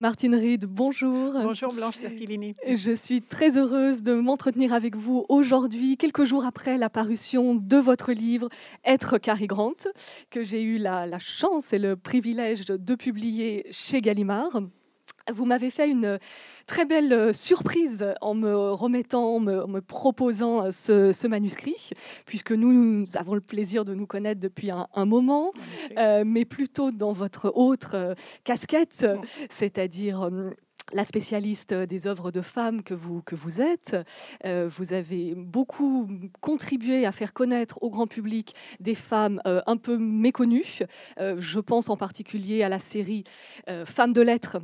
Martine Reed, bonjour. Bonjour Blanche Cerchilini. Je suis très heureuse de m'entretenir avec vous aujourd'hui, quelques jours après la parution de votre livre Être Cary Grant, que j'ai eu la, la, chance et le privilège de publier chez Gallimard. Vous m'avez fait une très belle euh, surprise en me remettant, en me, proposant euh, ce, manuscrit, puisque nous, avons le plaisir de nous connaître depuis un, moment, euh, mais plutôt dans votre autre casquette, c'est-à-dire la spécialiste des œuvres de femmes que vous, que vous êtes. vous avez beaucoup contribué à faire connaître au grand public des femmes un peu méconnues. je pense en particulier à la série Femmes de lettres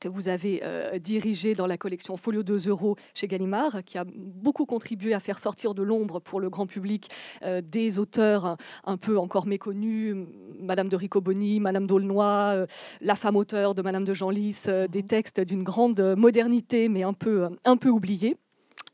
que vous avez euh, dirigé dans la collection Folio 2 euros chez Gallimard, qui a beaucoup contribué à faire sortir de l'ombre pour le grand public euh, des auteurs un, peu encore méconnus, Madame de Riccoboni, Madame d'Aulnoy, euh, la femme auteur de Madame de Genlis, des mhm. textes d'une grande modernité mais un peu, un peu oubliés.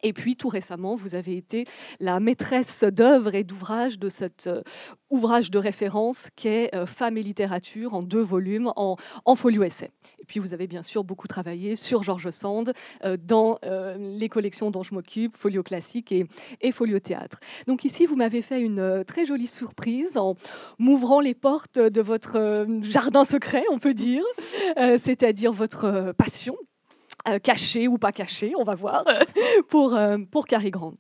Et puis tout récemment, vous avez été la maîtresse d'œuvre et d'ouvrage de cet euh, ouvrage de référence qu'est euh, Femmes et littérature en deux volumes en, folio essai. Et puis vous avez bien sûr beaucoup travaillé sur Georges Sand euh, dans les collections dont je m'occupe, Folio classique et, Folio théâtre. Donc ici, vous m'avez fait une très jolie surprise en m'ouvrant les portes de votre jardin secret, on peut dire, c'est-à-dire votre passion euh, caché ou pas caché, on va voir, pour, euh, pour Cary Grant.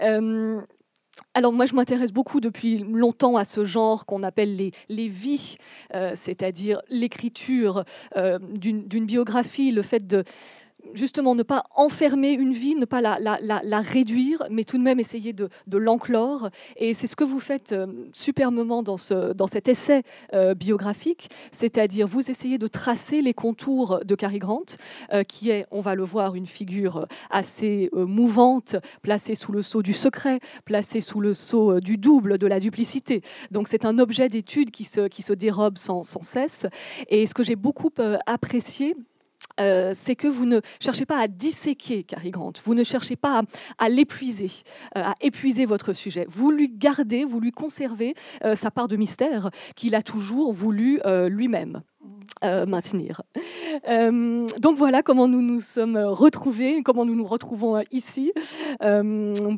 Euh, alors moi, je m'intéresse beaucoup depuis longtemps à ce genre qu'on appelle les, les vies, c'est-à-dire l'écriture d'une biographie, le fait de justement ne pas enfermer une vie, ne pas la, réduire, mais tout de même essayer de, l'enclore. Et c'est ce que vous faites euh, superbement dans, ce, dans cet essai euh, biographique, c'est-à-dire vous essayez de tracer les contours de Cary Grant, euh, qui est, on va le voir, une figure assez mouvante, placée sous le sceau du secret, placée sous le sceau du double, de la duplicité. Donc c'est un objet d'étude qui se, dérobe sans cesse. Et ce que j'ai beaucoup apprécié, euh, c'est que vous ne cherchez pas à disséquer Cary Grant, vous ne cherchez pas à, l'épuiser, euh, à épuiser votre sujet. Vous lui gardez, vous lui conservez euh, sa part de mystère qu'il a toujours voulu lui-même. Euh, maintenir. Euh, donc voilà comment nous nous sommes retrouvés, comment nous nous retrouvons euh, ici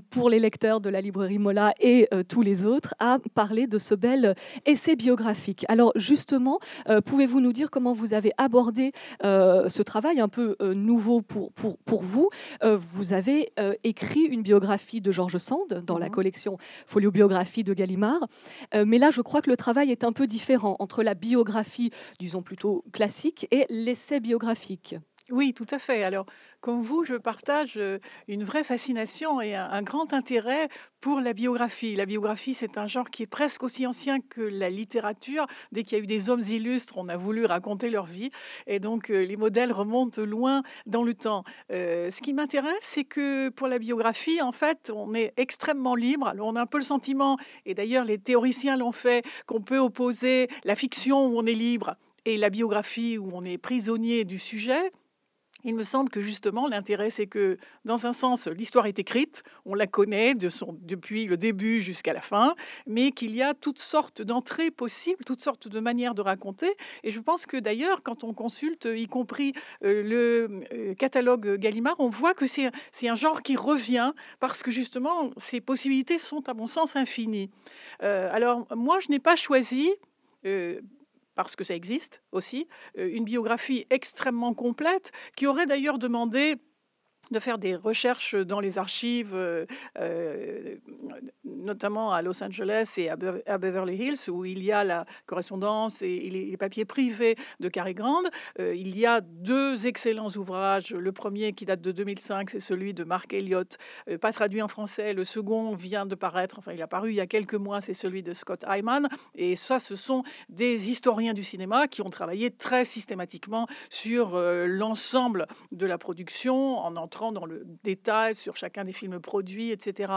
pour les lecteurs de la librairie Mola et tous les autres à parler de ce bel essai biographique. Alors justement, pouvez-vous nous dire comment vous avez abordé ce travail un peu nouveau pour, pour, pour vous? Vous avez écrit une biographie de Georges Sand dans la mhm. collection Folio Biographie de Gallimard, mais là je crois que le travail est un peu différent entre la biographie, disons plutôt classique et l'essai biographique. Oui, tout à fait. Alors, comme vous, je partage euh, une vraie fascination et un, grand intérêt pour la biographie. La biographie, c'est un genre qui est presque aussi ancien que la littérature. Dès qu'il y a eu des hommes illustres, on a voulu raconter leur vie. Et donc, euh, les modèles remontent loin dans le temps. Euh, ce qui m'intéresse, c'est que pour la biographie, en fait, on est extrêmement libre. On a un peu le sentiment, et d'ailleurs, les théoriciens l'ont fait, qu'on peut opposer la fiction où on est libre et la biographie où on est prisonnier du sujet, il me semble que justement l'intérêt c'est que dans un sens l'histoire est écrite, on la connaît depuis le début jusqu'à la fin, mais qu'il y a toutes sortes d'entrées possibles, toutes sortes de manières de raconter. Et je pense que d'ailleurs quand on consulte, y compris euh, le euh, catalogue Gallimard, on voit que c'est un genre qui revient parce que justement ces possibilités sont à mon sens infinies. Euh, alors moi je n'ai pas choisi parce que ça existe aussi, euh, une biographie extrêmement complète qui aurait d'ailleurs demandé de faire des recherches dans les archives, euh, euh, notamment à Los Angeles et à, Beverly Hills, où il y a la correspondance et les, papiers privés de Cary Grant. Euh, il y a deux excellents ouvrages. Le premier, qui date de 2005, c'est celui de Mark Elliott, pas traduit en français. Le second vient de paraître, enfin, il a paru il y a quelques mois, c'est celui de Scott Hyman. Et ça, ce sont des historiens du cinéma qui ont travaillé très systématiquement sur l'ensemble de la production en entrant dans le détail sur chacun des films produits, etc.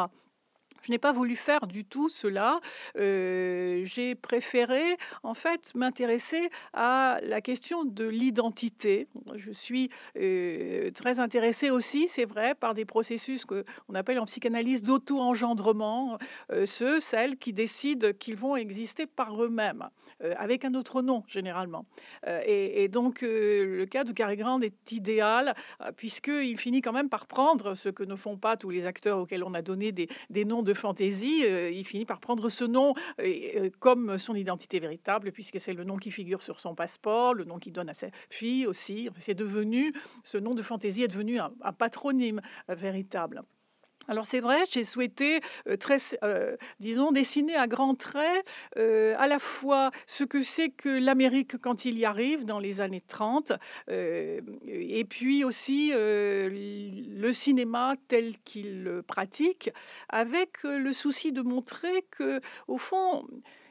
Je n'ai pas voulu faire du tout cela. Euh, j'ai préféré en fait m'intéresser à la question de l'identité. Je suis euh, très intéressée aussi, c'est vrai, par des processus qu'on appelle en psychanalyse d'auto-engendrement, euh, ceux, celles qui décident qu'ils vont exister par eux-mêmes, avec un autre nom généralement. Et, donc le cas de Cary Grant est idéal, puisqu'il finit quand même par prendre ce que ne font pas tous les acteurs auxquels on a donné des noms de fantaisie, euh, il finit par prendre ce nom euh, euh, comme son identité véritable, puisque c'est le nom qui figure sur son passeport, le nom qu'il donne à sa fille aussi. C'est devenu, ce nom de fantaisie est devenu un patronyme véritable. Alors c'est vrai, j'ai souhaité euh, très, euh, disons, dessiner à grands traits euh, à la fois ce que c'est que l'Amérique quand il y arrive dans les années 30, et puis aussi le cinéma tel qu'il le pratique, avec le souci de montrer que, au fond,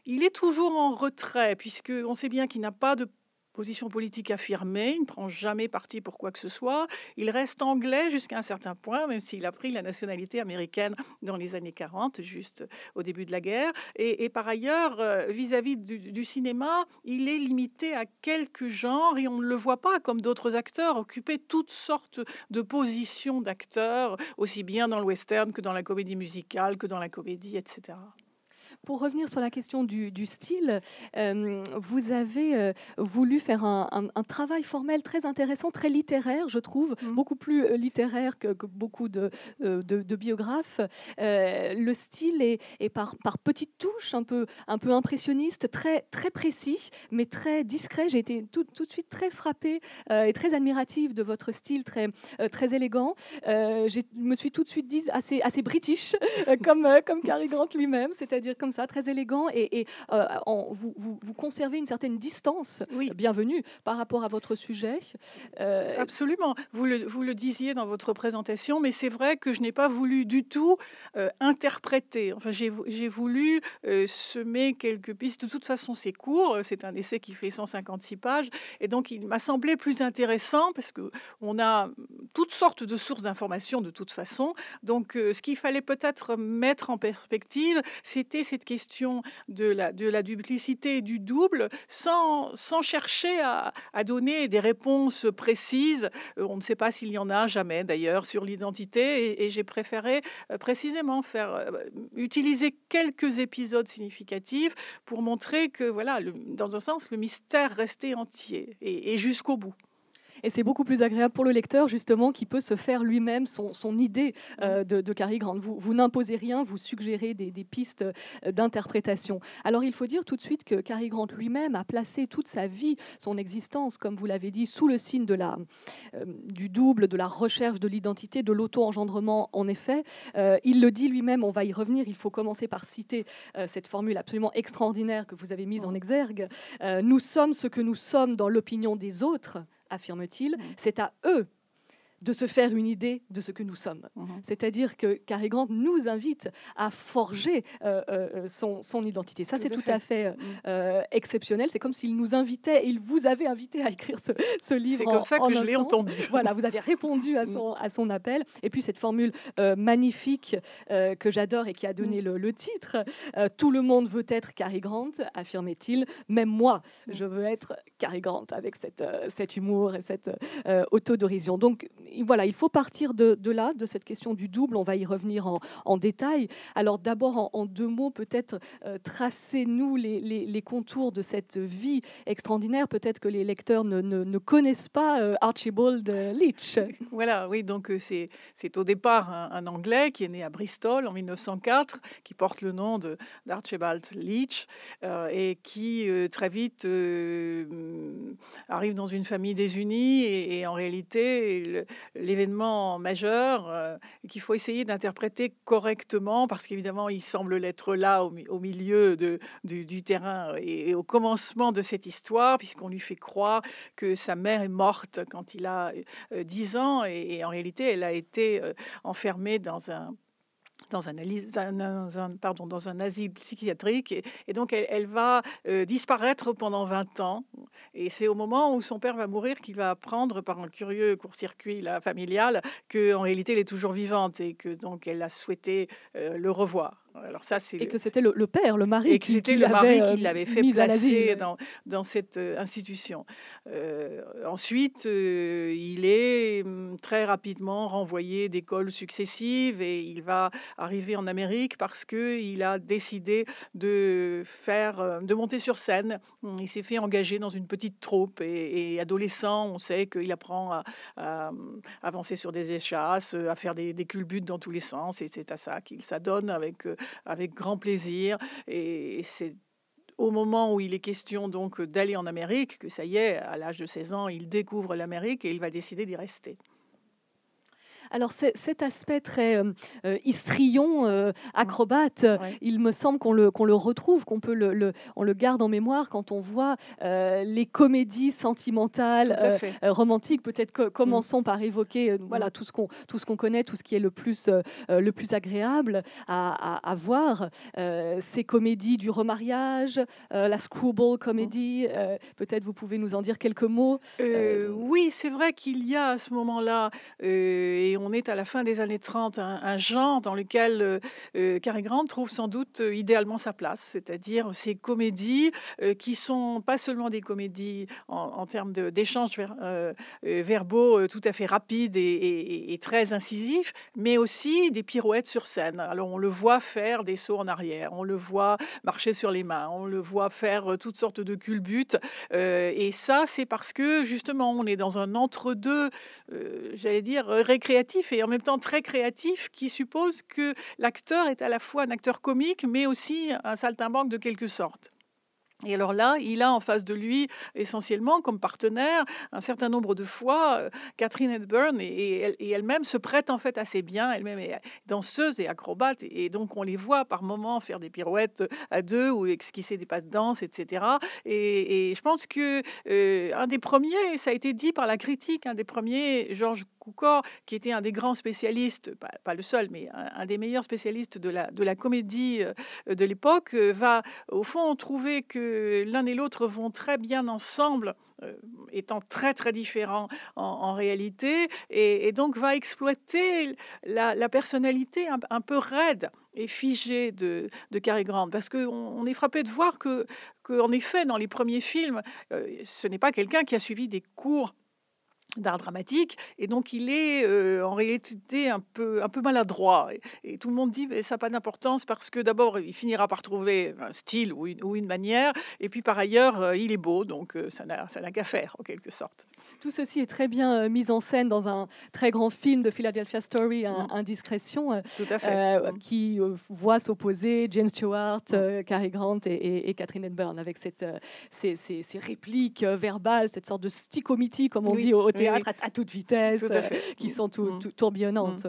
il est toujours en retrait, puisque on sait bien qu'il n'a pas de position politique affirmée, il ne prend jamais parti pour quoi que ce soit. Il reste anglais jusqu'à un certain point, même s'il a pris la nationalité américaine dans les années 40, juste au début de la guerre. Et, par ailleurs, euh, vis-à-vis du, cinéma, il est limité à quelques genres et on ne le voit pas comme d'autres acteurs occuper toutes sortes de positions d'acteurs, aussi bien dans le western que dans la comédie musicale, que dans la comédie, etc. Pour revenir sur la question du, style, euh, vous avez euh, voulu faire un, travail formel très intéressant, très littéraire, je trouve, mm. beaucoup plus euh, littéraire que, beaucoup de, de, biographes. le style est, est, par, par petites touches, un peu, un peu impressionniste, très, très précis, mais très discret. J'ai été tout, tout, de suite très frappée et très admirative de votre style très, très élégant. je me suis tout de suite dit assez, assez british, comme, comme Cary Grant lui-même, c'est-à-dire comme ça, très élégant, et, euh, vous, vous, conservez une certaine distance, oui. bienvenue, par rapport à votre sujet. Euh, Absolument, vous le, vous le disiez dans votre présentation, mais c'est vrai que je n'ai pas voulu du tout euh, interpréter. Enfin, j'ai voulu semer quelques pistes. De toute façon, c'est court, c'est un essai qui fait 156 pages, et donc il m'a semblé plus intéressant parce que on a toutes sortes de sources d'informations de toute façon. Donc, ce qu'il fallait peut-être mettre en perspective, c'était cette question de la, de la duplicité du double sans, sans chercher à, à, donner des réponses précises. Euh, on ne sait pas s'il y en a jamais d'ailleurs sur l'identité et, j'ai préféré euh, précisément faire euh, utiliser quelques épisodes significatifs pour montrer que voilà, dans un sens, le mystère restait entier et jusqu'au bout. Et c'est beaucoup plus agréable pour le lecteur, justement, qui peut se faire lui-même son, son, idée euh, de, de, Cary Grant. Vous, vous n'imposez rien, vous suggérez des, des pistes euh, d'interprétation. Alors, il faut dire tout de suite que Cary Grant lui-même a placé toute sa vie, son existence, comme vous l'avez dit, sous le signe de la, euh, du double, de la recherche de l'identité, de l'auto-engendrement, en effet. il le dit lui-même, on va y revenir, il faut commencer par citer cette formule absolument extraordinaire que vous avez mise en exergue. nous sommes ce que nous sommes dans l'opinion des autres affirme-t-il, mmh. c'est à eux de se faire une idée de ce que nous sommes. Mhm. C'est-à-dire que Cary Grant nous invite à forger euh, euh, son, son, identité. Ça, c'est tout à fait euh, mhm. exceptionnel. C'est comme s'il nous invitait, il vous avait invité à écrire ce, ce livre. C'est comme ça que je l'ai entendu. Voilà, vous avez répondu à son, à son appel. Et puis cette formule magnifique que j'adore et qui a donné mhm. le, titre, Tout le monde veut être Cary Grant, affirmait-il. Même moi, je veux être Cary Grant avec cette, cet humour et cette autodorision. Donc, voilà, il faut partir de, là, de cette question du double. On va y revenir en, détail. Alors d'abord, en, deux mots, peut-être euh, tracez-nous les, contours de cette vie extraordinaire. Peut-être que les lecteurs ne, connaissent pas euh, Archibald Leach. Voilà, oui, donc euh, c'est, au départ un, Anglais qui est né à Bristol en 1904, qui porte le nom d'Archibald Leach et qui très vite arrive dans une famille désunie et en réalité l'événement majeur euh, qu'il faut essayer d'interpréter correctement parce qu'évidemment, il semble l'être là au, milieu de, du, terrain et, au commencement de cette histoire, puisqu'on lui fait croire que sa mère est morte quand il a 10 euh, ans et, en réalité, elle a été euh, enfermée dans un dans un, dans un asile psychiatrique. Et, donc, elle, va euh, disparaître pendant 20 ans. Et c'est au moment où son père va mourir qu'il va apprendre par un curieux court-circuit familial qu'en réalité, elle est toujours vivante et que donc elle a souhaité euh, le revoir. Alors ça, c'est et que c'était le, père, le mari, et que c'était le mari qui l'avait fait placer dans, dans cette institution. ensuite, il est hum, très rapidement renvoyé d'écoles successives et il va arriver en Amérique parce que il a décidé de faire, de monter sur scène. Il s'est fait engager dans une petite troupe et, adolescent, on sait qu'il apprend à, avancer sur des échasses, à faire des, des culbutes dans tous les sens et c'est à ça qu'il s'adonne avec, avec grand plaisir et c'est au moment où il est question donc d'aller en Amérique, que ça y est, à l'âge de 16 ans, il découvre l'Amérique et il va décider d'y rester. Alors cet aspect très euh, euh, histrion, euh, acrobate, il me semble qu'on le, qu'on le retrouve, qu'on peut le, on le garde en mémoire quand on voit les comédies sentimentales, romantiques. Peut-être que commençons mm. par évoquer voilà, tout, ce qu'on, tout ce qu'on connaît, tout ce qui est le plus, le plus agréable à, à, voir. ces comédies du remariage, la screwball comédie, peut-être vous pouvez nous en dire quelques mots. oui, c'est vrai qu'il y a à ce moment-là, et on est à la fin des années 30, un, genre dans lequel euh, euh, Cary Grant trouve sans doute euh, idéalement sa place, c'est-à-dire ces comédies qui sont pas seulement des comédies en, termes d'échanges verbaux tout à fait rapides et, très incisifs, mais aussi des pirouettes sur scène. Alors on le voit faire des sauts en arrière, on le voit marcher sur les mains, on le voit faire toutes sortes de culbutes, et ça c'est parce que justement on est dans un entre-deux, j'allais dire récréatif et en même temps très créatif qui suppose que l'acteur est à la fois un acteur comique mais aussi un saltimbanque de quelque sorte. Et alors là, il a en face de lui essentiellement comme partenaire un certain nombre de fois euh, Catherine Hepburn et, elle-même se prête en fait assez bien. Elle-même est danseuse et acrobate et, donc on les voit par moments faire des pirouettes à deux ou esquisser des pas de danse, etc. Et, je pense que euh, un des premiers, ça a été dit par la critique, un des premiers, Georges Qui était un des grands spécialistes, pas, le seul, mais un, des meilleurs spécialistes de la, comédie euh, de l'époque, va au fond trouver que l'un et l'autre vont très bien ensemble, euh, étant très très différents en, réalité, et, donc va exploiter la, personnalité un, peu raide et figée de, de Cary Grant, parce qu'on on est frappé de voir que, en effet, dans les premiers films, euh, ce n'est pas quelqu'un qui a suivi des cours d'art dramatique et donc il est euh, en réalité un peu un peu maladroit et, tout le monde dit mais ça n'a pas d'importance parce que d'abord il finira par trouver un style ou une, ou une manière et puis par ailleurs euh, il est beau donc euh, ça n'a ça n'a qu'à faire en quelque sorte. Tout ceci est très bien mis en scène dans un très grand film de Philadelphia Story, un, mm. Indiscrétion, Tout à fait. Mm. qui voit s'opposer James Stewart, mm. Cary Grant et, et, Catherine Hepburn avec cette, ces, ces, ces, répliques verbales, cette sorte de stichomity comme on dit au, au théâtre à, toute vitesse, euh, qui sont tout, tourbillonnantes.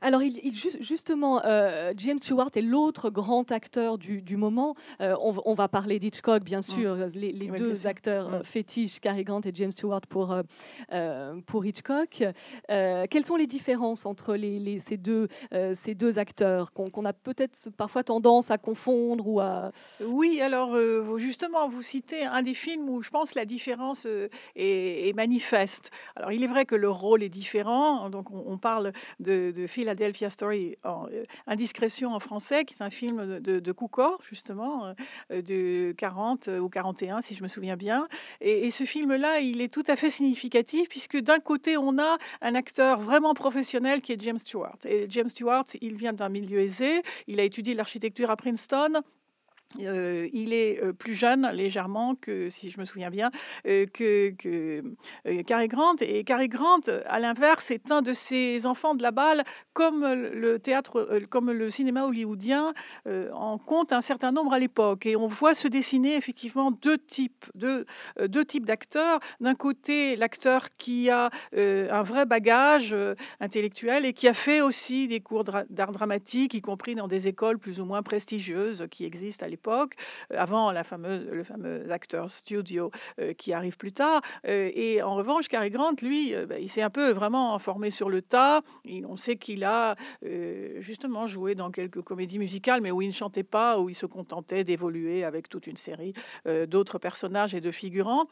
Alors, il, justement, euh, James Stewart est l'autre grand acteur du, moment. Euh, on, va parler d'Hitchcock, bien mm. sûr, les, deux acteurs mm. fétiches, Cary Grant et James Stewart pour, euh, pour Hitchcock. quelles sont les différences entre les, ces, deux, ces deux acteurs qu'on a peut-être parfois tendance à confondre ou à... Oui, alors justement, vous citez un des films où je pense la différence est, manifeste. Alors, il est vrai que le rôle est différent. Donc, on, parle de, de Phil Philadelphia Story, en, euh, Indiscrétion en français, qui est un film de, de Cukor, justement, euh, de 40 ou 41, si je me souviens bien. Et, ce film-là, il est tout à fait significatif, puisque d'un côté, on a un acteur vraiment professionnel qui est James Stewart. Et James Stewart, il vient d'un milieu aisé, il a étudié l'architecture à Princeton, euh, il est euh, plus jeune légèrement que, si je me souviens bien, euh, que, que Cary Grant. Et Cary Grant, à l'inverse, est un de ces enfants de la balle, comme le théâtre, comme le cinéma hollywoodien en compte un certain nombre à l'époque. Et on voit se dessiner effectivement deux types, deux, deux types d'acteurs. D'un côté, l'acteur qui a un vrai bagage intellectuel et qui a fait aussi des cours d'art dramatique, y compris dans des écoles plus ou moins prestigieuses qui existent à l'époque euh, avant le fameux acteur studio euh, qui arrive plus tard. Euh, et en revanche, Cary Grant, lui, bah, il s'est un peu vraiment formé sur le tas. On sait qu'il a justement joué dans quelques comédies musicales, mais où il ne chantait pas, où il se contentait d'évoluer avec toute une série d'autres personnages et de figurants.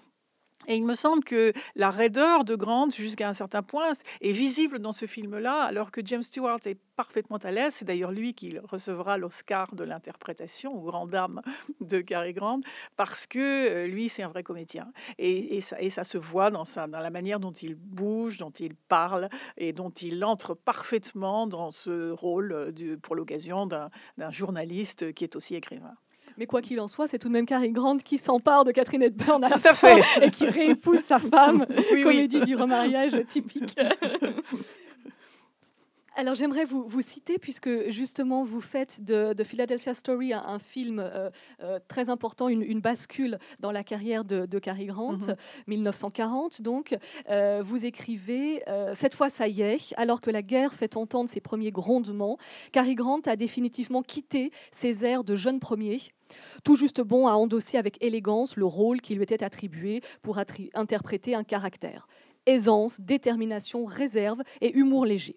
Et il me semble que la raideur de Grant, jusqu'à un certain point, est visible dans ce film-là, alors que James Stewart est parfaitement à l'aise. C'est d'ailleurs lui qui recevra l'Oscar de l'interprétation, ou grande dame de Cary Grant, parce que euh, lui, c'est un vrai comédien. Et, ça, se voit dans la manière dont il bouge, dont il parle, et dont il entre parfaitement dans ce rôle euh, pour l'occasion d'un journaliste qui est aussi écrivain. Mais quoi qu'il en soit, c'est tout de même Cary Grant qui s'empare de Catherine Hepburn à tout à fait. et qui réépouse sa femme, comédie du remariage typique. Alors j'aimerais vous, vous, citer, puisque justement vous faites de, Philadelphia Story un, film euh, euh, très important, une, bascule dans la carrière de, de Cary Grant, 1940 mhm. donc. Euh, vous écrivez, cette fois ça y est, alors que la guerre fait entendre ses premiers grondements, Cary Grant a définitivement quitté ses airs de jeune premier tout juste bon à endosser avec élégance le rôle qui lui était attribué pour interpréter un caractère. Aisance, détermination, réserve et humour léger.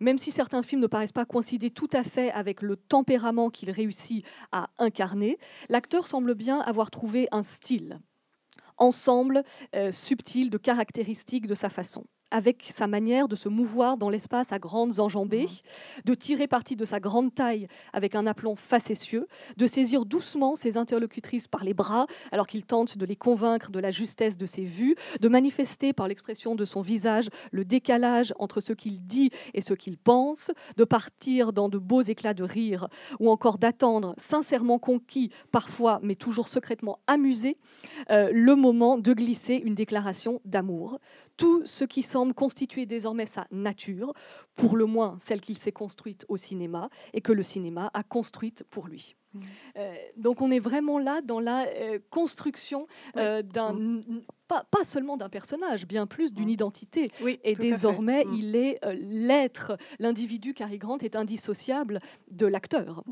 Même si certains films ne paraissent pas coïncider tout à fait avec le tempérament qu'il réussit à incarner, l'acteur semble bien avoir trouvé un style, ensemble euh, subtil de caractéristiques de sa façon avec sa manière de se mouvoir dans l'espace à grandes enjambées, mmh. de tirer parti de sa grande taille avec un aplomb facétieux, de saisir doucement ses interlocutrices par les bras alors qu'il tente de les convaincre de la justesse de ses vues, de manifester par l'expression de son visage le décalage entre ce qu'il dit et ce qu'il pense, de partir dans de beaux éclats de rire ou encore d'attendre, sincèrement conquis parfois mais toujours secrètement amusé, euh, le moment de glisser une déclaration d'amour tout ce qui semble constituer désormais sa nature, pour le moins celle qu'il s'est construite au cinéma et que le cinéma a construite pour lui. Mmh. Euh, donc on est vraiment là dans la euh, construction euh, d'un mmh. pas, pas, seulement d'un personnage, bien plus d'une mmh. identité. et désormais, il est l'être, l'individu Cary Grant est indissociable de l'acteur.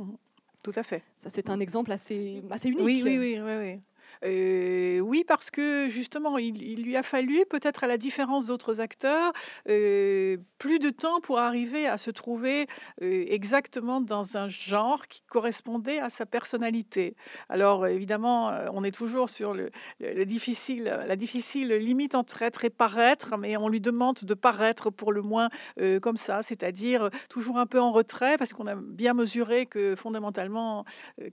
Tout à fait. Ça, c'est un exemple assez, assez unique. Oui, oui, oui. oui, oui. Oui, parce que justement, il, lui a fallu, peut-être à la différence d'autres acteurs, plus de temps pour arriver à se trouver exactement dans un genre qui correspondait à sa personnalité. Alors évidemment, on est toujours sur le, difficile, la difficile limite entre être et paraître, mais on lui demande de paraître pour le moins comme ça, c'est-à-dire toujours un peu en retrait, parce qu'on a bien mesuré que fondamentalement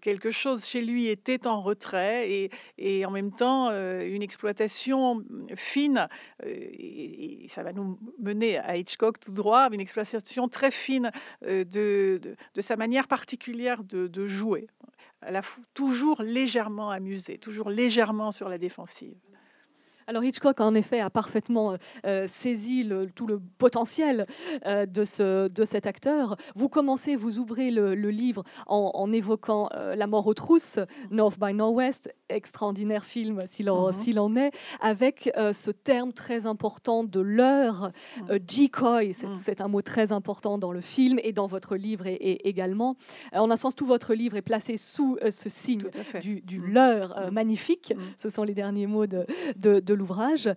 quelque chose chez lui était en retrait et, et en même temps euh, une exploitation fine, euh, et, ça va nous mener à Hitchcock tout droit, une exploitation très fine euh, de, de, sa manière particulière de, jouer, à la toujours légèrement amusé, toujours légèrement sur la défensive. Alors Hitchcock, en effet, a parfaitement euh, saisi tout le potentiel euh, de, ce, de cet acteur. Vous commencez, vous ouvrez le, livre en, évoquant euh, La mort aux trousses, North by Northwest, extraordinaire film s'il en, mm-hmm. en, est, avec ce terme très important de l'heure, mm. decoy, mm. c'est un mot très important dans le film et dans votre livre et, également. En un sens, tout votre livre est placé sous ce signe du, du mm. leurre magnifique. Ce sont les derniers mots de, de, de l'ouvrage.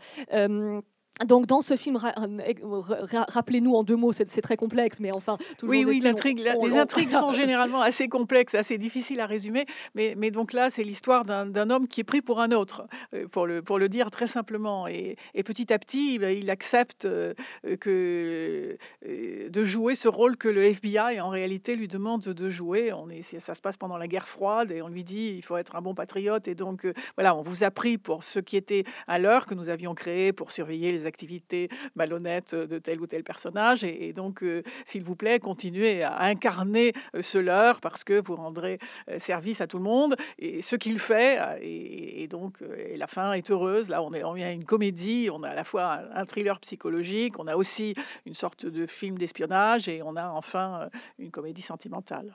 Donc dans ce film, rappelez-nous en deux mots, c'est très complexe, mais enfin... Oui, oui, l'intrigue, les intrigues sont généralement assez complexes, assez difficiles à résumer, mais, mais donc là, c'est l'histoire d'un homme qui est pris pour un autre, euh, pour le, pour le dire très simplement. Et, et petit à petit, ben, il accepte euh, que, euh, de jouer ce rôle que le FBI, en réalité, lui demande de jouer. On est, ça se passe pendant la guerre froide, et on lui dit, il faut être un bon patriote, et donc, voilà, on vous a pris pour ce qui était à l'heure que nous avions créé pour surveiller les activités malhonnêtes de tel ou tel personnage. Et, donc, euh, s'il vous plaît, continuez à incarner euh, ce leur parce que vous rendrez euh, service à tout le monde. Et ce qu'il fait, et, donc la fin est heureuse. Là, on est on une comédie, on a à la fois un thriller psychologique, on a aussi une sorte de film d'espionnage et on a enfin une comédie sentimentale.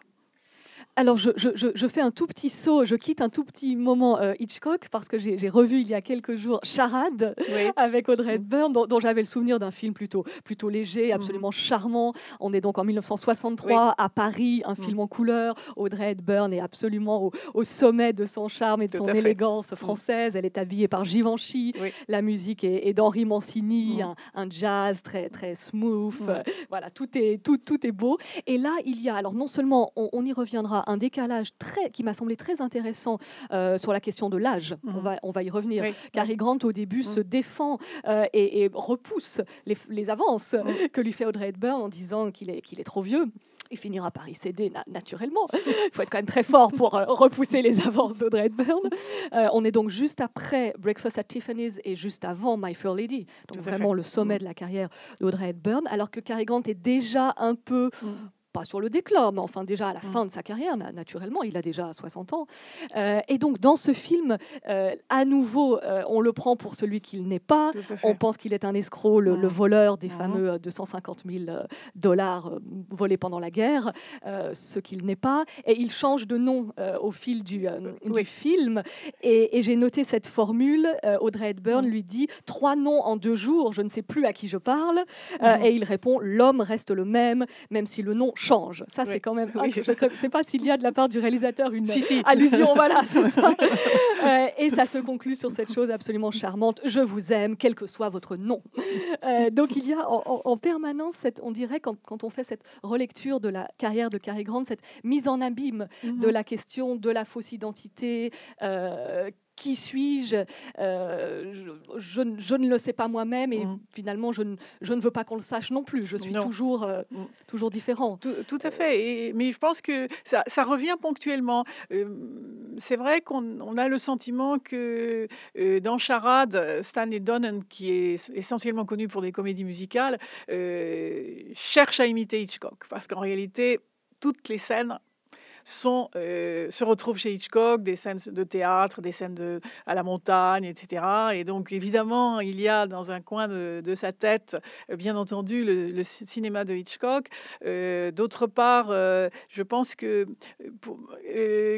Alors, je, fais un tout petit saut, je quitte un tout petit moment euh, Hitchcock parce que j'ai revu il y a quelques jours Charade avec Audrey. Hepburn, dont, j'avais le souvenir d'un film plutôt, plutôt léger, mm. absolument charmant. On est donc en 1963 à Paris, un mm. film en couleur. Audrey Hepburn est absolument au, sommet de son charme et de son élégance française. Elle est habillée par Givenchy. La musique est, d'Henri Mancini, un, jazz très, très smooth. voilà, tout est, tout, tout est beau. Et là, il y a, alors non seulement on y reviendra, un décalage très, qui m'a semblé très intéressant sur la question de l'âge. On, mhm. va, on va y revenir. Cary Grant, au début, se défend et, repousse les, les avances que lui fait Audrey Hepburn en disant qu'il est, qu'il est trop vieux il finira par y céder naturellement. Il faut être quand même très fort pour euh, repousser les avances d'Audrey Hepburn. Euh, on est donc juste après Breakfast at Tiffany's et juste avant My Fair Lady, donc vraiment le sommet mm. de la carrière d'Audrey Hepburn, alors que Cary Grant est déjà un peu mm pas sur le déclin, mais enfin déjà à la mm. fin de sa carrière, naturellement, il a déjà 60 ans. Euh, et donc dans ce film, euh, à nouveau, euh, on le prend pour celui qu'il n'est pas. On pense qu'il est un escroc, le, mm. voleur des mm. fameux 250 000 dollars volés pendant la guerre, ce qu'il n'est pas. Et il change de nom au fil du, du film. Et, j'ai noté cette formule. Audrey Hepburn lui dit trois noms en deux jours, je ne sais plus à qui je parle. et il répond l'homme reste le même, même si le nom change. Ça, c'est quand même. je ne sais pas s'il y a de la part du réalisateur une allusion. voilà, c'est ça. Euh, et ça se conclut sur cette chose absolument charmante. Je vous aime, quel que soit votre nom. Euh, donc, il y a en, permanence, cette, on dirait, quand, quand, on fait cette relecture de la carrière de Cary Grant, cette mise en abîme de mhm. la question de la fausse identité. Euh, qui suis-je euh, je, ne le sais pas moi-même et mm. finalement, je ne, je ne, veux pas qu'on le sache non plus. Je suis toujours, euh, mm. toujours différent. Tout, à fait. Et, mais je pense que ça, ça revient ponctuellement. Euh, c'est vrai qu'on a le sentiment que dans Charade, Stanley Donen, qui est essentiellement connu pour des comédies musicales, cherche à imiter Hitchcock. Parce qu'en réalité, toutes les scènes euh, se retrouvent chez Hitchcock, des scènes de théâtre, des scènes de, à la montagne, etc. Et donc, évidemment, il y a dans un coin de, sa tête, bien entendu, le, cinéma de Hitchcock. Euh, d'autre part, euh, je pense que pour,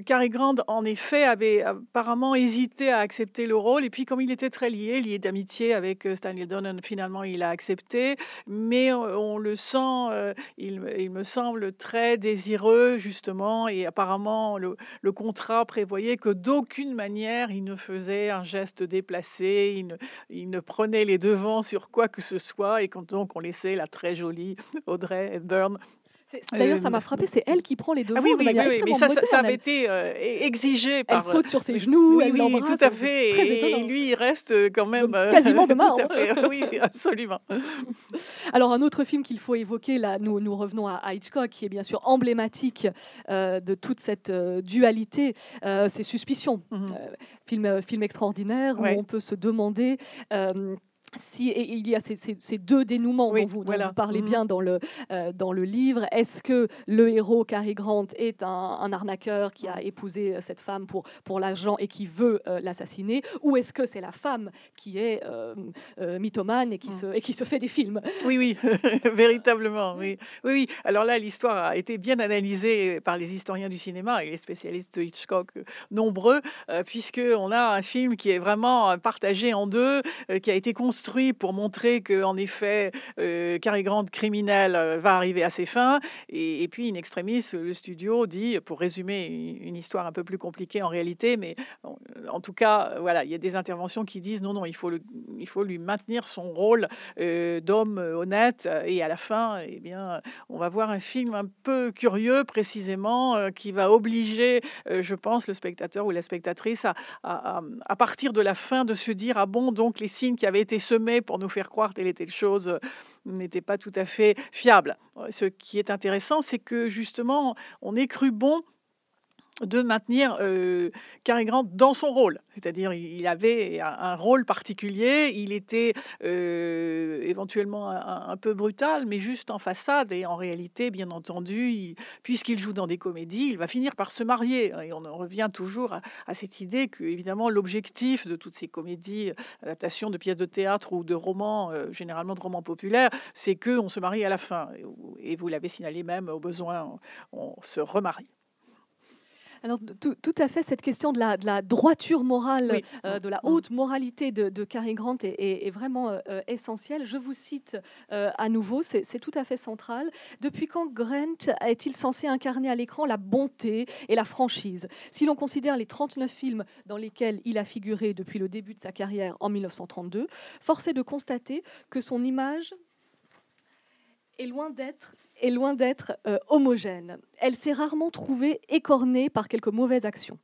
Cary Grant, en effet, avait apparemment hésité à accepter le rôle. Et puis, comme il était très lié, lié d'amitié avec Stanley Donen, finalement, il a accepté. Mais on, le sent, il, il me semble très désireux, justement, et apparemment le, contrat prévoyait que d'aucune manière il ne faisait un geste déplacé, il ne, il ne, prenait les devants sur quoi que ce soit, et quand donc on laissait la très jolie Audrey Hepburn D'ailleurs, ça m'a euh, frappé, c'est elle qui prend les devants. Ah oui, oui, oui, mais ça, ça, avait été euh, exigé par. Elle saute sur ses genoux, oui, elle oui, tout à fait. Et, lui, il reste quand même quasiment de marbre. oui, absolument. Alors, un autre film qu'il faut évoquer, là, nous, nous revenons à Hitchcock, qui est bien sûr emblématique de toute cette dualité, c'est Suspicion. Mhm. film, film extraordinaire où on peut se demander si et il y a ces, deux dénouements dont, vous, parlez mhm. bien dans le, euh, dans le livre, est-ce que le héros Cary Grant est un, arnaqueur qui a épousé euh, cette femme pour, pour l'argent et qui veut euh, l'assassiner, ou est-ce que c'est la femme qui est mythomane et qui, mhm. se, et qui se fait des films? Oui, oui, véritablement. Oui. oui, oui. Alors là, l'histoire a été bien analysée par les historiens du cinéma et les spécialistes de Hitchcock nombreux, puisque on a un film qui est vraiment partagé en deux, qui a été pour montrer que, en effet, euh, Cary criminel euh, va arriver à ses fins. Et, puis, in extremis, le studio dit, pour résumer une, histoire un peu plus compliquée en réalité, mais en, tout cas, voilà, il y a des interventions qui disent non, non, il faut, le, il faut lui maintenir son rôle euh, d'homme honnête. Et à la fin, eh bien, on va voir un film un peu curieux, précisément, euh, qui va obliger, je pense, le spectateur ou la spectatrice à, à, à, partir de la fin de se dire ah bon, donc les signes qui avaient été pour nous faire croire telle et telle chose n'était pas tout à fait fiable. Ce qui est intéressant, c'est que justement, on est cru bon de maintenir euh, Cary Grant dans son rôle. C'est-à-dire, il avait un, rôle particulier, il était euh, éventuellement un, peu brutal, mais juste en façade. Et en réalité, bien entendu, puisqu'il joue dans des comédies, il va finir par se marier. Et on en revient toujours à, cette idée que, évidemment, l'objectif de toutes ces comédies, adaptations de pièces de théâtre ou de romans, euh, généralement de romans populaires, c'est qu'on se marie à la fin. Et vous l'avez signalé même, au besoin, on se remarie. Alors, tout, à fait, cette question de la, de la droiture morale, euh, de la mm. haute moralité de, de Cary Grant est, vraiment euh, euh, essentielle. Je vous cite à nouveau, c'est tout à fait central. Depuis quand Grant est-il censé incarner à l'écran la bonté et la franchise? Si l'on considère les 39 films dans lesquels il a figuré depuis le début de sa carrière en 1932, force est de constater que son image est loin d'être est loin d'être homogène. Elle s'est rarement trouvée écornée par quelques mauvaises actions.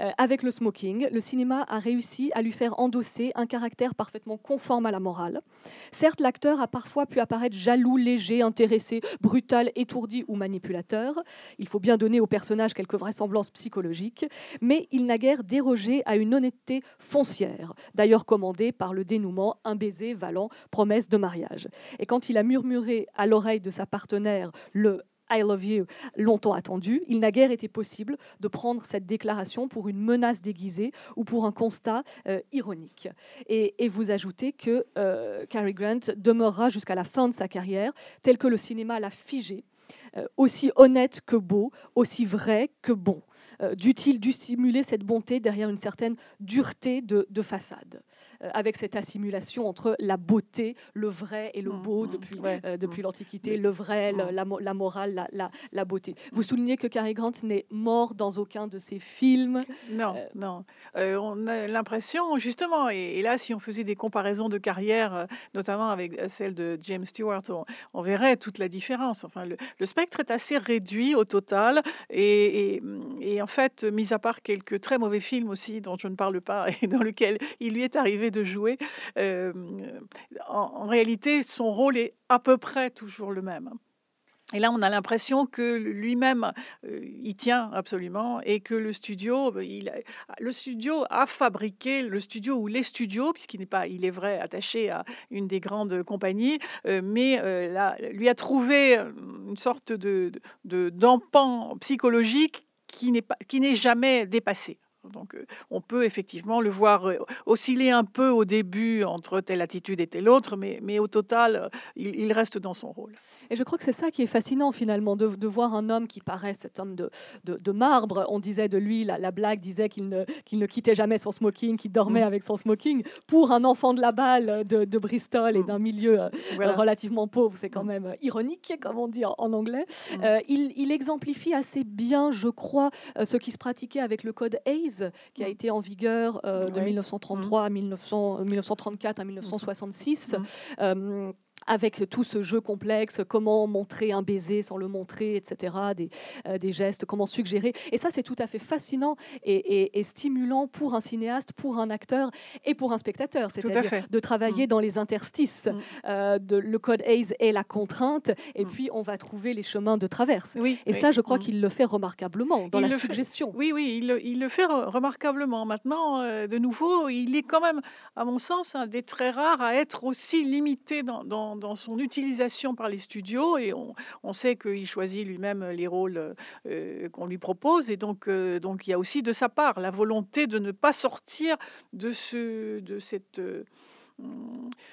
Euh, avec le smoking, le cinéma a réussi à lui faire endosser un caractère parfaitement conforme à la morale. Certes, l'acteur a parfois pu apparaître jaloux, léger, intéressé, brutal, étourdi ou manipulateur. Il faut bien donner au personnage quelques vraisemblances psychologiques, mais il n'a guère dérogé à une honnêteté foncière, d'ailleurs commandée par le dénouement un baiser valant promesse de mariage. Et quand il a murmuré à l'oreille de sa partenaire le I love you, longtemps attendu, il n'a guère été possible de prendre cette déclaration pour une menace déguisée ou pour un constat euh, ironique. Et, vous ajoutez que euh, Cary Grant demeurera jusqu'à la fin de sa carrière tel que le cinéma l'a figé, euh, aussi honnête que beau, aussi vrai que bon. Dut-il dissimuler cette bonté derrière une certaine dureté de façade? euh, avec cette assimilation entre la beauté, le vrai et le mmh, beau mmh, depuis, euh, depuis mmh. l'Antiquité, le vrai, la, la, morale, la, la, beauté. Vous soulignez que Cary Grant n'est mort dans aucun de ses films. Non, euh, non. on a l'impression, justement, et, là, si on faisait des comparaisons de carrière, notamment avec celle de James Stewart, on, verrait toute la différence. Enfin, le, spectre est assez réduit au total, et, et, et, en fait, mis à part quelques très mauvais films aussi, dont je ne parle pas, et dans lesquels il lui est arrivé de jouer, euh, en, réalité, son rôle est à peu près toujours le même. Et là, on a l'impression que lui-même euh, il tient absolument et que le studio, euh, il, le studio a fabriqué le studio ou les studios, puisqu'il n'est pas, il est vrai, attaché à une des grandes compagnies, mais là, lui a trouvé une sorte de d'empan psychologique qui n'est pas, qui n'est jamais dépassé. Donc euh, on peut effectivement le voir euh, osciller un peu au début entre telle attitude et telle autre, mais, mais au total, euh, il, reste dans son rôle. Et je crois que c'est ça qui est fascinant finalement, de, de, voir un homme qui paraît cet homme de, de, marbre. On disait de lui, la, blague disait qu'il ne, ne quittait jamais son smoking, qu'il dormait mm. avec son smoking. Pour un enfant de la balle de, Bristol et mm. d'un milieu relativement pauvre, c'est quand mm. même ironique, comme on dit en, anglais. il, il, exemplifie assez bien, je crois, ce qui se pratiquait avec le code Hayes qui a mm. été en vigueur euh, de 1933 à 1934 à 1966 avec tout ce jeu complexe, comment montrer un baiser sans le montrer, etc., des, euh, des gestes, comment suggérer. Et ça, c'est tout à fait fascinant et, stimulant pour un cinéaste, pour un acteur et pour un spectateur, c'est-à-dire de travailler mm. dans les interstices. Mm. Euh, de, le code Hayes est la contrainte, et mm. puis on va trouver les chemins de traverse. Oui, et ça, je crois qu'il le fait remarquablement dans la suggestion. oui, oui, il, il, le fait remarquablement. Maintenant, euh, de nouveau, il est quand même, à mon sens, un des très rares à être aussi limité dans, dans dans son utilisation par les studios et on, sait qu'il choisit lui-même les rôles euh, qu'on lui propose. Et donc, euh, donc il y a aussi de sa part la volonté de ne pas sortir de, ce, de cette euh,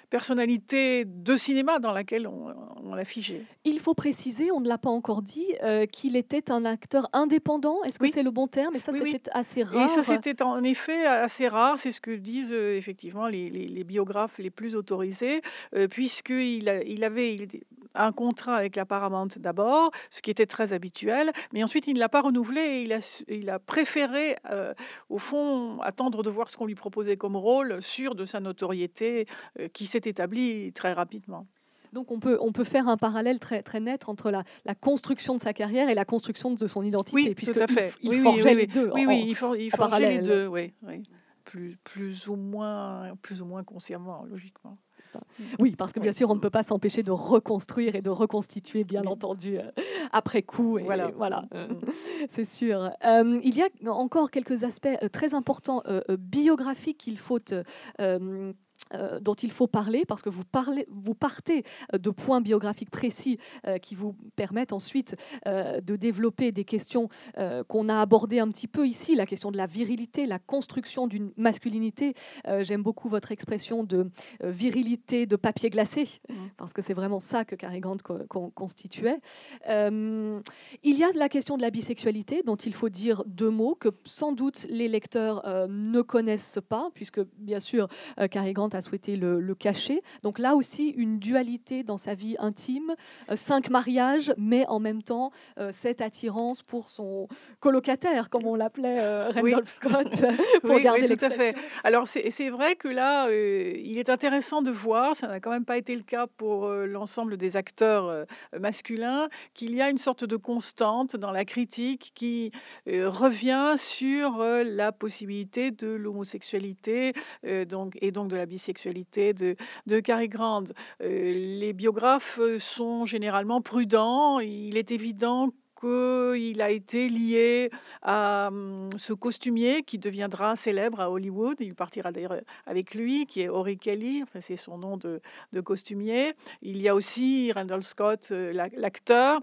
personnalité de cinéma dans laquelle on, l'a figé. Il faut préciser, on ne l'a pas encore dit, qu'il était un acteur indépendant. Est-ce que c'est le bon terme? Et ça, c'était assez rare. Et ça, c'était en effet assez rare. C'est ce que disent effectivement les, les, biographes les plus autorisés, puisqu'il il avait, il était, un contrat avec la Paramount d'abord, ce qui était très habituel, mais ensuite il ne l'a pas renouvelé et il a, il a préféré, euh, au fond, attendre de voir ce qu'on lui proposait comme rôle, sûr de sa notoriété euh, s'est établie très rapidement. Donc on peut, on peut faire un parallèle très, très net entre la, la construction de sa carrière et la construction de son identité. Oui, tout à fait. Il, forgeait les deux. Oui, oui, il, for, il forgeait les deux, oui. oui. Plus, plus, ou moins, plus ou moins consciemment, logiquement. Oui, parce que bien sûr, on ne peut pas s'empêcher de reconstruire et de reconstituer, bien entendu, euh, après coup. Et, voilà, voilà. Mm, mm. c'est sûr. Euh, il y a encore quelques aspects euh, très importants biographiques qu'il faut euh, dont il faut parler parce que vous, parlez, vous partez euh, de points biographiques précis euh, qui vous permettent ensuite de développer des questions qu'on a abordées un petit peu ici, la question de la virilité, la construction d'une masculinité. J'aime beaucoup votre expression de virilité de papier glacé mmh. parce que c'est vraiment ça que Cary Grant constituait. il y a la question de la bisexualité dont il faut dire deux mots que sans doute les lecteurs ne connaissent pas puisque bien sûr Cary Grant a souhaité le, cacher. Donc là aussi, une dualité dans sa vie intime, cinq mariages, mais en même temps, cette attirance pour son colocataire, comme on l'appelait Randolph Scott, pour garder tout à fait. Alors c'est vrai que là, il est intéressant de voir, ça n'a quand même pas été le cas pour l'ensemble des acteurs masculins, qu'il y a une sorte de constante dans la critique qui revient sur la possibilité de l'homosexualité donc, et donc de la bisexualité de, de Cary Grant. les biographes sont généralement prudents. Il est évident qu'il a été lié à hum, ce costumier qui deviendra célèbre à Hollywood. Il partira d'ailleurs avec lui, qui est Ori Kelly, enfin, c'est son nom de, de, costumier. Il y a aussi Randall Scott, l'acteur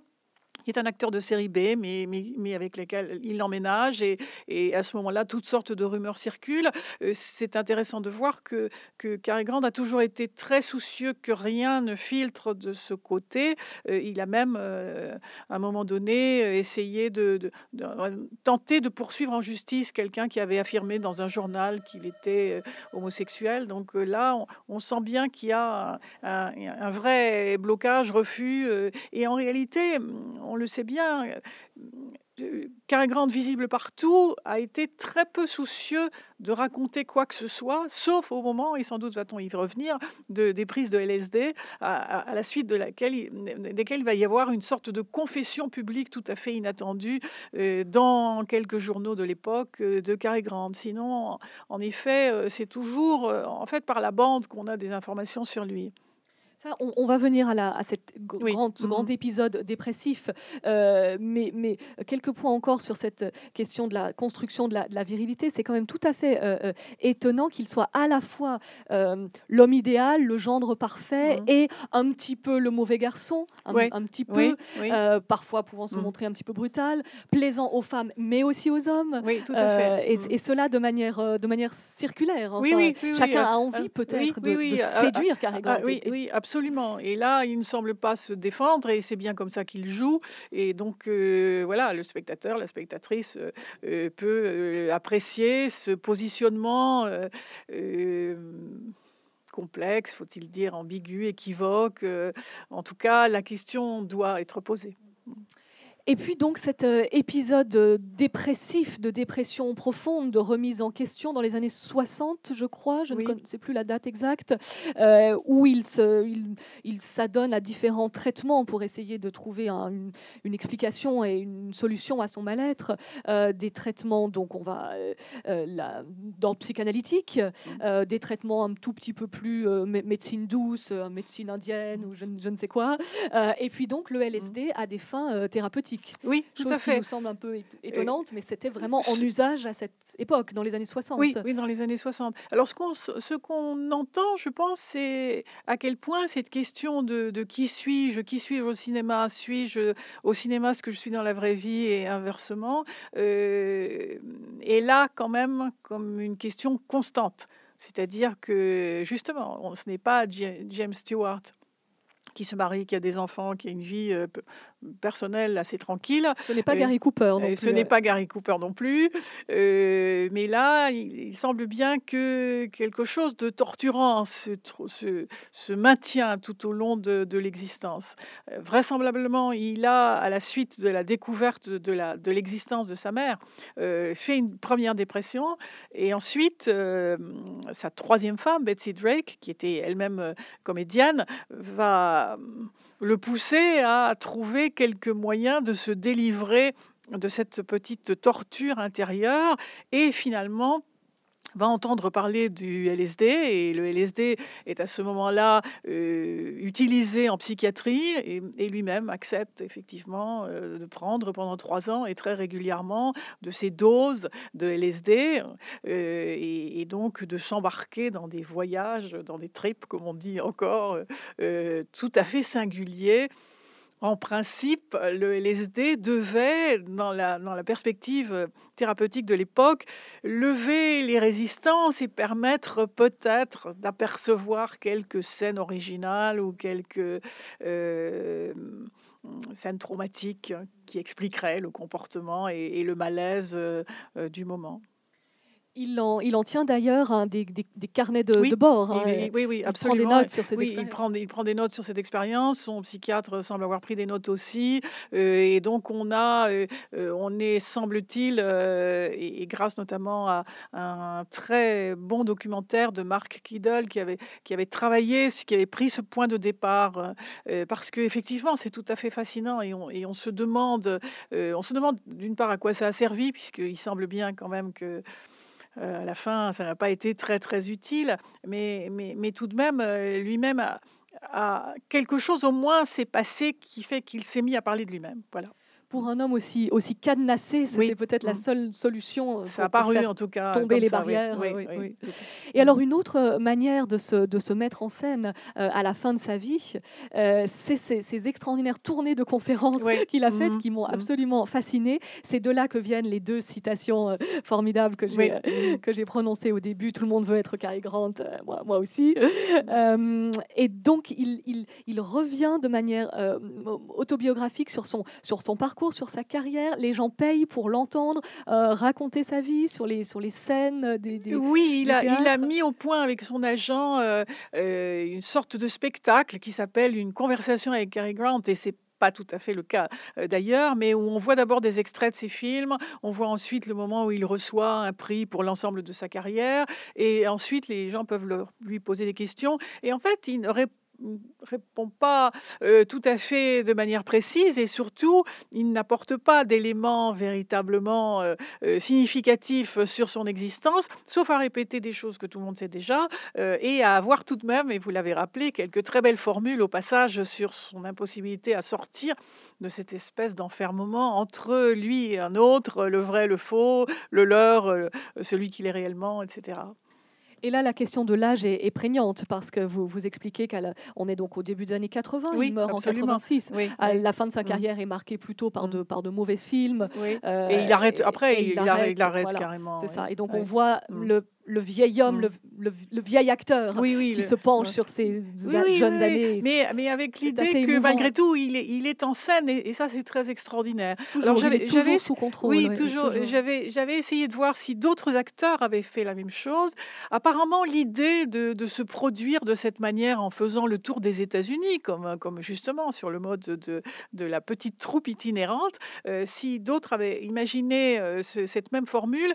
qui est un acteur de série B, mais, mais, avec lequel il emménage. Et, et à ce moment-là, toutes sortes de rumeurs circulent. Euh, c'est intéressant de voir que, que Cary Grant a toujours été très soucieux que rien ne filtre de ce côté. Euh, il a même, euh, à un moment donné, essayé de, tenter de poursuivre en justice quelqu'un qui avait affirmé dans un journal qu'il était homosexuel. Donc là, on, sent bien qu'il y a un, vrai blocage, refus. et en réalité, on le sait bien, euh, Cary Grant, visible partout, a été très peu soucieux de raconter quoi que ce soit, sauf au moment, et sans doute va-t-on y revenir, de, des prises de LSD, à, la suite de laquelle, desquelles il va y avoir une sorte de confession publique tout à fait inattendue euh, dans quelques journaux de l'époque euh, de Cary Grant. Sinon, en effet, c'est toujours en fait par la bande qu'on a des informations sur lui on, va venir à, la, cette grande, ce grand mhm. épisode dépressif, euh, mais, mais, quelques points encore sur cette question de la construction de la, virilité. C'est quand même tout à fait euh, euh, étonnant qu'il soit à la fois l'homme idéal, le gendre parfait, mhm. et un petit peu le mauvais garçon, un, petit peu, parfois pouvant se mhm. montrer un petit peu brutal, plaisant aux femmes, mais aussi aux hommes. Oui, tout à fait. Et, cela de manière, de manière circulaire. chacun a envie peut-être de, de, séduire Cary Grant. oui, oui, absolument Absolument. Et là, il ne semble pas se défendre et c'est bien comme ça qu'il joue. Et donc, euh, voilà, le spectateur, la spectatrice euh, euh, peut apprécier ce positionnement complexe, faut-il dire, ambigu, équivoque. en tout cas, la question doit être posée. Et puis donc cet euh, épisode euh, dépressif, de dépression profonde, de remise en question dans les années 60, je crois, je ne sais plus la date exacte, euh, où il, se, il, s'adonne à différents traitements pour essayer de trouver une, explication et une solution à son mal-être. des traitements, donc on va la, dans psychanalytique, mmh. des traitements un tout petit peu plus médecine douce, médecine indienne ou je, je ne sais quoi. et puis donc le LSD mmh. à des fins thérapeutiques. Oui, tout à fait. Qui nous semble un peu étonnante, mais c'était vraiment en usage à cette époque, dans les années 60. Oui, oui dans les années 60. Alors, ce qu'on, ce qu'on entend, je pense, c'est à quel point cette question de, de qui suis-je, qui suis-je au cinéma, suis-je au cinéma ce que je suis dans la vraie vie et inversement, euh, est là quand même comme une question constante. C'est-à-dire que justement, ce n'est pas James Stewart qui se marie, qui a des enfants, qui a une vie euh, personnelle assez tranquille. Ce n'est pas Gary Cooper non Ce n'est pas Gary Cooper non plus. Euh, mais là, il, semble bien que quelque chose de torturant se, se, maintient tout au long de, l'existence. Euh, vraisemblablement, il a, à la suite de la découverte de l'existence de, de, sa mère, fait une première dépression. Et ensuite, sa troisième femme, Betsy Drake, qui était elle-même comédienne, va le pousser à trouver quelques moyens de se délivrer de cette petite torture intérieure et finalement va entendre parler du LSD et le LSD est à ce moment-là euh, utilisé en psychiatrie et, lui-même accepte effectivement euh, de prendre pendant trois ans et très régulièrement de ces doses de LSD euh, et, donc de s'embarquer dans des voyages, dans des trips comme on dit encore, tout à fait singuliers en principe, le LSD devait, dans la, perspective thérapeutique de l'époque, lever les résistances et permettre peut-être d'apercevoir quelques scènes originales ou quelques euh, scènes traumatiques qui expliqueraient le comportement et, le malaise euh, du moment. Il en, il en tient d'ailleurs hein, des, des, carnets de, bord. Hein, oui, oui, absolument. Il prend des notes sur ses oui, il prend, il prend des notes sur cette expérience. Son psychiatre semble avoir pris des notes aussi. Euh, et donc, on a, euh, euh, on est, semble-t-il, et, grâce notamment à, un très bon documentaire de Mark Kiddle qui avait, qui avait travaillé, qui avait pris ce point de départ. parce qu'effectivement, c'est tout à fait fascinant et on, et on se demande, on se demande d'une part à quoi ça a servi, puisqu'il semble bien quand même que à la fin, ça n'a pas été très très utile, mais, mais, mais tout de même, euh, lui-même a, a, quelque chose au moins s'est passé qui fait qu'il s'est mis à parler de lui-même. Voilà pour un homme aussi, aussi cadenassé, c'était peut-être la mm. seule solution. Euh, ça a paru en tout cas. Tomber les barrières. Et alors une autre euh, manière de se, de se mettre en scène euh, à la fin de sa vie, c'est ces, extraordinaires tournées de conférences qu'il a faites mm. qui m'ont mm. absolument fasciné. C'est de là que viennent les deux citations formidables que j'ai que j'ai prononcées au début. Tout le monde veut être Cary Grant, moi, moi aussi. et donc il, il, il, revient de manière autobiographique sur son, sur son parcours sur sa carrière. Les gens payent pour l'entendre euh, raconter sa vie sur les, sur les scènes des, des Oui, il, a, il a mis au point avec son agent euh, euh, une sorte de spectacle qui s'appelle Une conversation avec Cary Grant. Et c'est pas tout à fait le cas d'ailleurs, mais où on voit d'abord des extraits de ses films, on voit ensuite le moment où il reçoit un prix pour l'ensemble de sa carrière, et ensuite les gens peuvent leur, lui poser des questions. Et en fait, il ne répond répond pas euh, tout à fait de manière précise et surtout, il n'apporte pas d'éléments véritablement euh, euh, significatifs sur son existence, sauf à répéter des choses que tout le monde sait déjà et à avoir tout de même, et vous l'avez rappelé, quelques très belles formules au passage sur son impossibilité à sortir de cette espèce d'enfermement entre lui et un autre, le vrai, le faux, le leur, celui qu'il est réellement, etc. Et là, la question de l'âge est, prégnante parce que vous, vous expliquez qu'on est donc au début des années 80, il meurt en 86. La fin de sa mm. carrière est marquée plutôt par, mm. de, par de mauvais films. Euh, et il arrête, après, il, arrête, carrément. C'est ça. Et donc, on voit mm. le le vieil homme, mm. le, le, vieil acteur qui se penche sur ses jeunes années. Mais, mais avec l'idée que malgré tout, il est, il est en scène et, ça, c'est très extraordinaire. Alors, j'avais, toujours sous contrôle. Oui, toujours. J'avais, j'avais essayé de voir si d'autres acteurs avaient fait la même chose. Apparemment, l'idée de, de, se produire de cette manière en faisant le tour des États-Unis, comme, comme justement sur le mode de, de la petite troupe itinérante, euh, si d'autres avaient imaginé euh, cette même formule,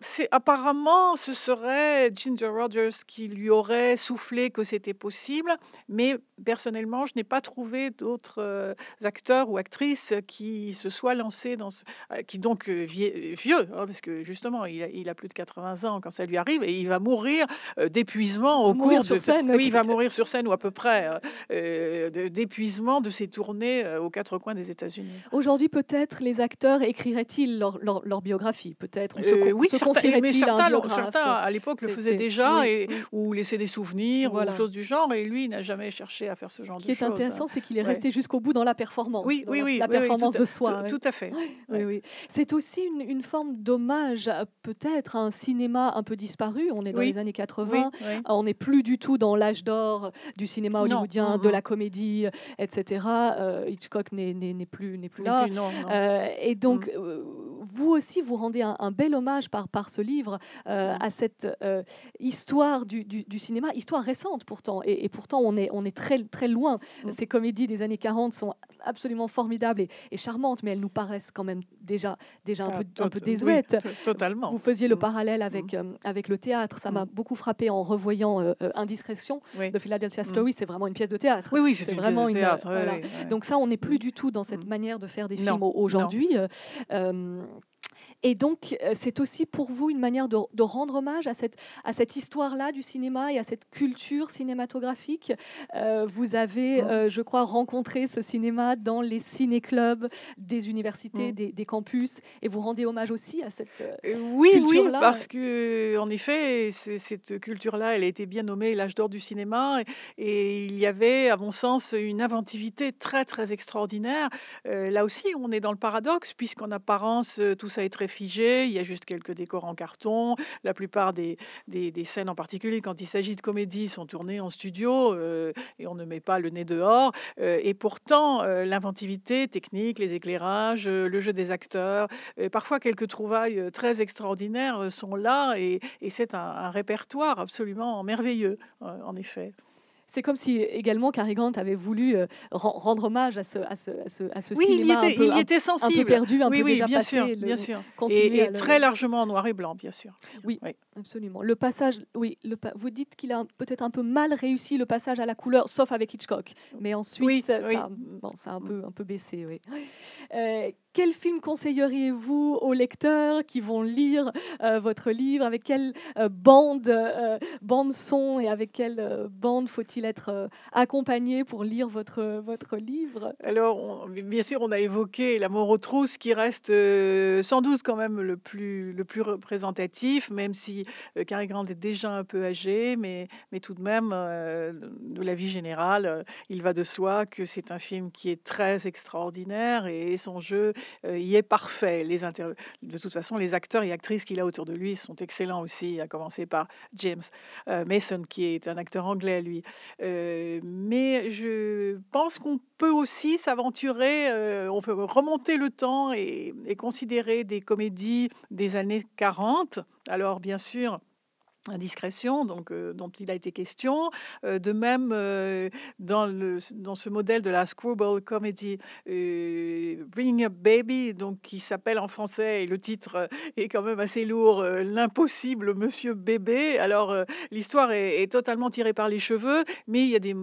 c'est apparemment ce serait Ginger Rogers qui lui aurait soufflé que c'était possible, mais personnellement, je n'ai pas trouvé d'autres euh, acteurs ou actrices qui se soient lancés dans ce, euh, qui donc euh, vieux, hein, parce que justement, il a, plus de 80 ans quand ça lui arrive et il va mourir d'épuisement au cours de scène. Oui, il va mourir sur scène ou à peu près d'épuisement de ses tournées aux quatre coins des États-Unis. Aujourd'hui, peut-être les acteurs écriraient-ils leur, leur, biographie, peut-être. oui, mais certains, à l'époque le faisaient déjà et, ou laissaient des souvenirs ou choses du genre. Et lui, il n'a jamais cherché à faire ce genre de choses. Ce qui est intéressant, c'est qu'il est resté jusqu'au bout dans la performance. Oui, oui, oui. La performance de soi. Tout, à fait. Oui, C'est aussi une, forme d'hommage, peut-être, à un cinéma un peu disparu. On est dans les années 80. On n'est plus du tout dans l'âge d'or du cinéma hollywoodien, de la comédie, etc. Euh, Hitchcock n'est plus, plus là. Euh, et donc, mm. euh, vous aussi, vous rendez un, un, bel hommage par, par ce livre euh, à cette euh, histoire du, du, cinéma, histoire récente pourtant, et, pourtant on est, on est très, très loin. Mm. Ces comédies des années 40 sont absolument formidables et, charmantes, mais elles nous paraissent quand même déjà, déjà un, ah, peu, un peu désuètes. totalement. Vous faisiez le mm. parallèle avec, mm. euh, avec le théâtre, ça m'a beaucoup frappé en revoyant Indiscrétion de Philadelphia Story, c'est vraiment une pièce de théâtre. Oui, oui, c'est vraiment pièce de théâtre. Donc ça, on n'est plus du tout dans cette manière de faire des films aujourd'hui. Et donc, euh, c'est aussi pour vous une manière de, rendre hommage à cette, à cette histoire-là du cinéma et à cette culture cinématographique. Euh, vous avez, euh, je crois, rencontré ce cinéma dans les ciné-clubs des universités, des, campus, et vous rendez hommage aussi à cette oui, culture-là. Oui, parce que, en effet, cette culture-là, elle a été bien nommée l'âge d'or du cinéma, et, il y avait, à mon sens, une inventivité très, très extraordinaire. là aussi, on est dans le paradoxe, puisqu'en apparence, tout ça est très figé. Il y a juste quelques décors en carton. La plupart des, des, scènes, en particulier quand il s'agit de comédie, sont tournées en studio et on ne met pas le nez dehors. et pourtant, l'inventivité technique, les éclairages, le jeu des acteurs, parfois quelques trouvailles très extraordinaires sont là et, c'est un répertoire absolument merveilleux, en effet. C'est comme si également Cary Grant avait voulu euh, rendre hommage à ce, à ce, à ce, oui, cinéma il était, un peu, il était sensible. Un peu perdu, un oui, peu oui, déjà bien passé, sûr, le, bien sûr. Et, et très largement en noir et blanc, bien sûr. Oui, oui. absolument. Le passage, oui, le, vous dites qu'il a peut-être un peu mal réussi le passage à la couleur, sauf avec Hitchcock. Mais ensuite, ça, bon, ça a un peu, un peu baissé. Oui. Euh, quel film conseilleriez-vous aux lecteurs qui vont lire euh, votre livre? Avec quelle euh, bande, euh, bande son et avec quelle bande faut-il être accompagné pour lire votre, votre livre? Alors, bien sûr, on a évoqué L'amour aux trousses qui reste sans doute quand même le plus, le plus représentatif, même si Cary Grant est déjà un peu âgé, mais, mais tout de même, de la vie générale, il va de soi que c'est un film qui est très extraordinaire et son jeu euh, il est parfait. Les De toute façon, les acteurs et actrices qu'il a autour de lui sont excellents aussi, à commencer par James euh, Mason, qui est un acteur anglais, lui. Euh, mais je pense qu'on peut aussi s'aventurer, on peut remonter le temps et, et considérer des comédies des années 40. Alors, bien sûr, indiscrétion donc, euh, dont il a été question. Euh, de même, euh, dans, le, dans ce modèle de la screwball comedy, Bringing Up Baby, donc, qui s'appelle en français, et le titre est quand même assez lourd, L'impossible Monsieur Bébé. Alors, l'histoire est, totalement tirée par les cheveux, mais il y a des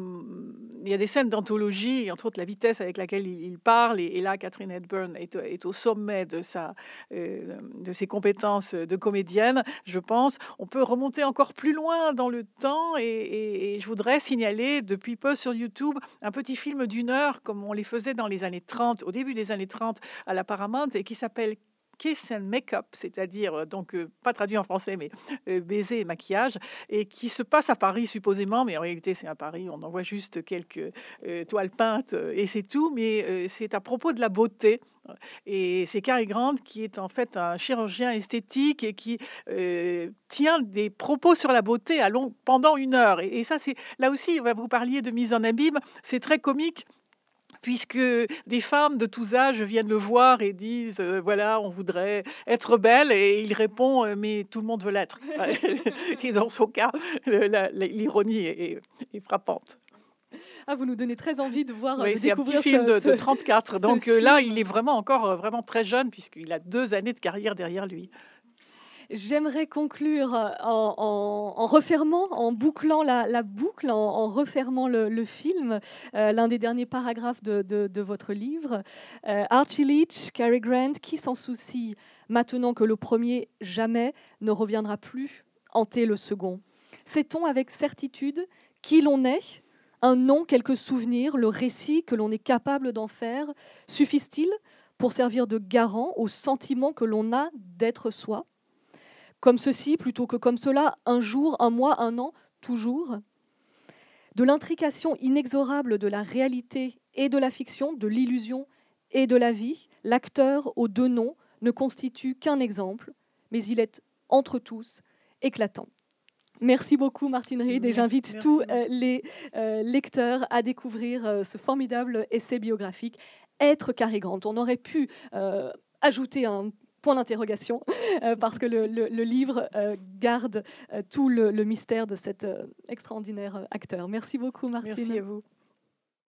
il y a des scènes d'anthologie, entre autres la vitesse avec laquelle il, parle. Et, là, Catherine Hepburn est, est, au sommet de, sa, de ses compétences de comédienne, je pense. On peut remonter encore plus loin dans le temps. Et, je voudrais signaler depuis peu sur YouTube un petit film d'une heure, comme on les faisait dans les années 30, au début des années 30 à la Paramount, et qui s'appelle Kiss and Makeup, c'est-à-dire euh, donc euh, pas traduit en français, mais euh, baiser et maquillage, et qui se passe à Paris supposément, mais en réalité c'est à Paris, on en voit juste quelques toiles peintes et c'est tout, mais c'est à propos de la beauté. Et c'est Cary Grant qui est en fait un chirurgien esthétique et qui tient des propos sur la beauté pendant une heure. Et, et ça, c'est là aussi, vous parliez de mise en abîme, c'est très comique puisque des femmes de tous âges viennent le voir et disent euh, voilà, on voudrait être belle, et il répond euh, mais tout le monde veut l'être. et dans son cas, l'ironie est, frappante. Ah, vous nous donnez très envie de voir. Oui, c'est un petit film de, 34. Donc euh, là, il est vraiment encore vraiment très jeune puisqu'il a deux années de carrière derrière lui. J'aimerais conclure euh, en, refermant, en bouclant la, boucle, en, refermant le, film, euh, l'un des derniers paragraphes de, votre livre. Euh, Archie Leach, Cary Grant, qui s'en soucie maintenant que le premier jamais ne reviendra plus hanter le second. Sait-on avec certitude qui l'on est? Un nom, quelques souvenirs, le récit que l'on est capable d'en faire, suffisent-ils pour servir de garant au sentiment que l'on a d'être soi? Comme ceci plutôt que comme cela, un jour, un mois, un an, toujours De l'intrication inexorable de la réalité et de la fiction, de l'illusion et de la vie, l'acteur aux deux noms ne constitue qu'un exemple, mais il est entre tous éclatant. Merci beaucoup Martine Reed et j'invite tous euh, les euh, lecteurs à découvrir euh, ce formidable essai biographique Être Cary Grant. On aurait pu ajouter un point d'interrogation, euh, parce que le, livre euh, garde euh, tout le, mystère de cet extraordinaire acteur. Merci beaucoup, Martine. Merci vous.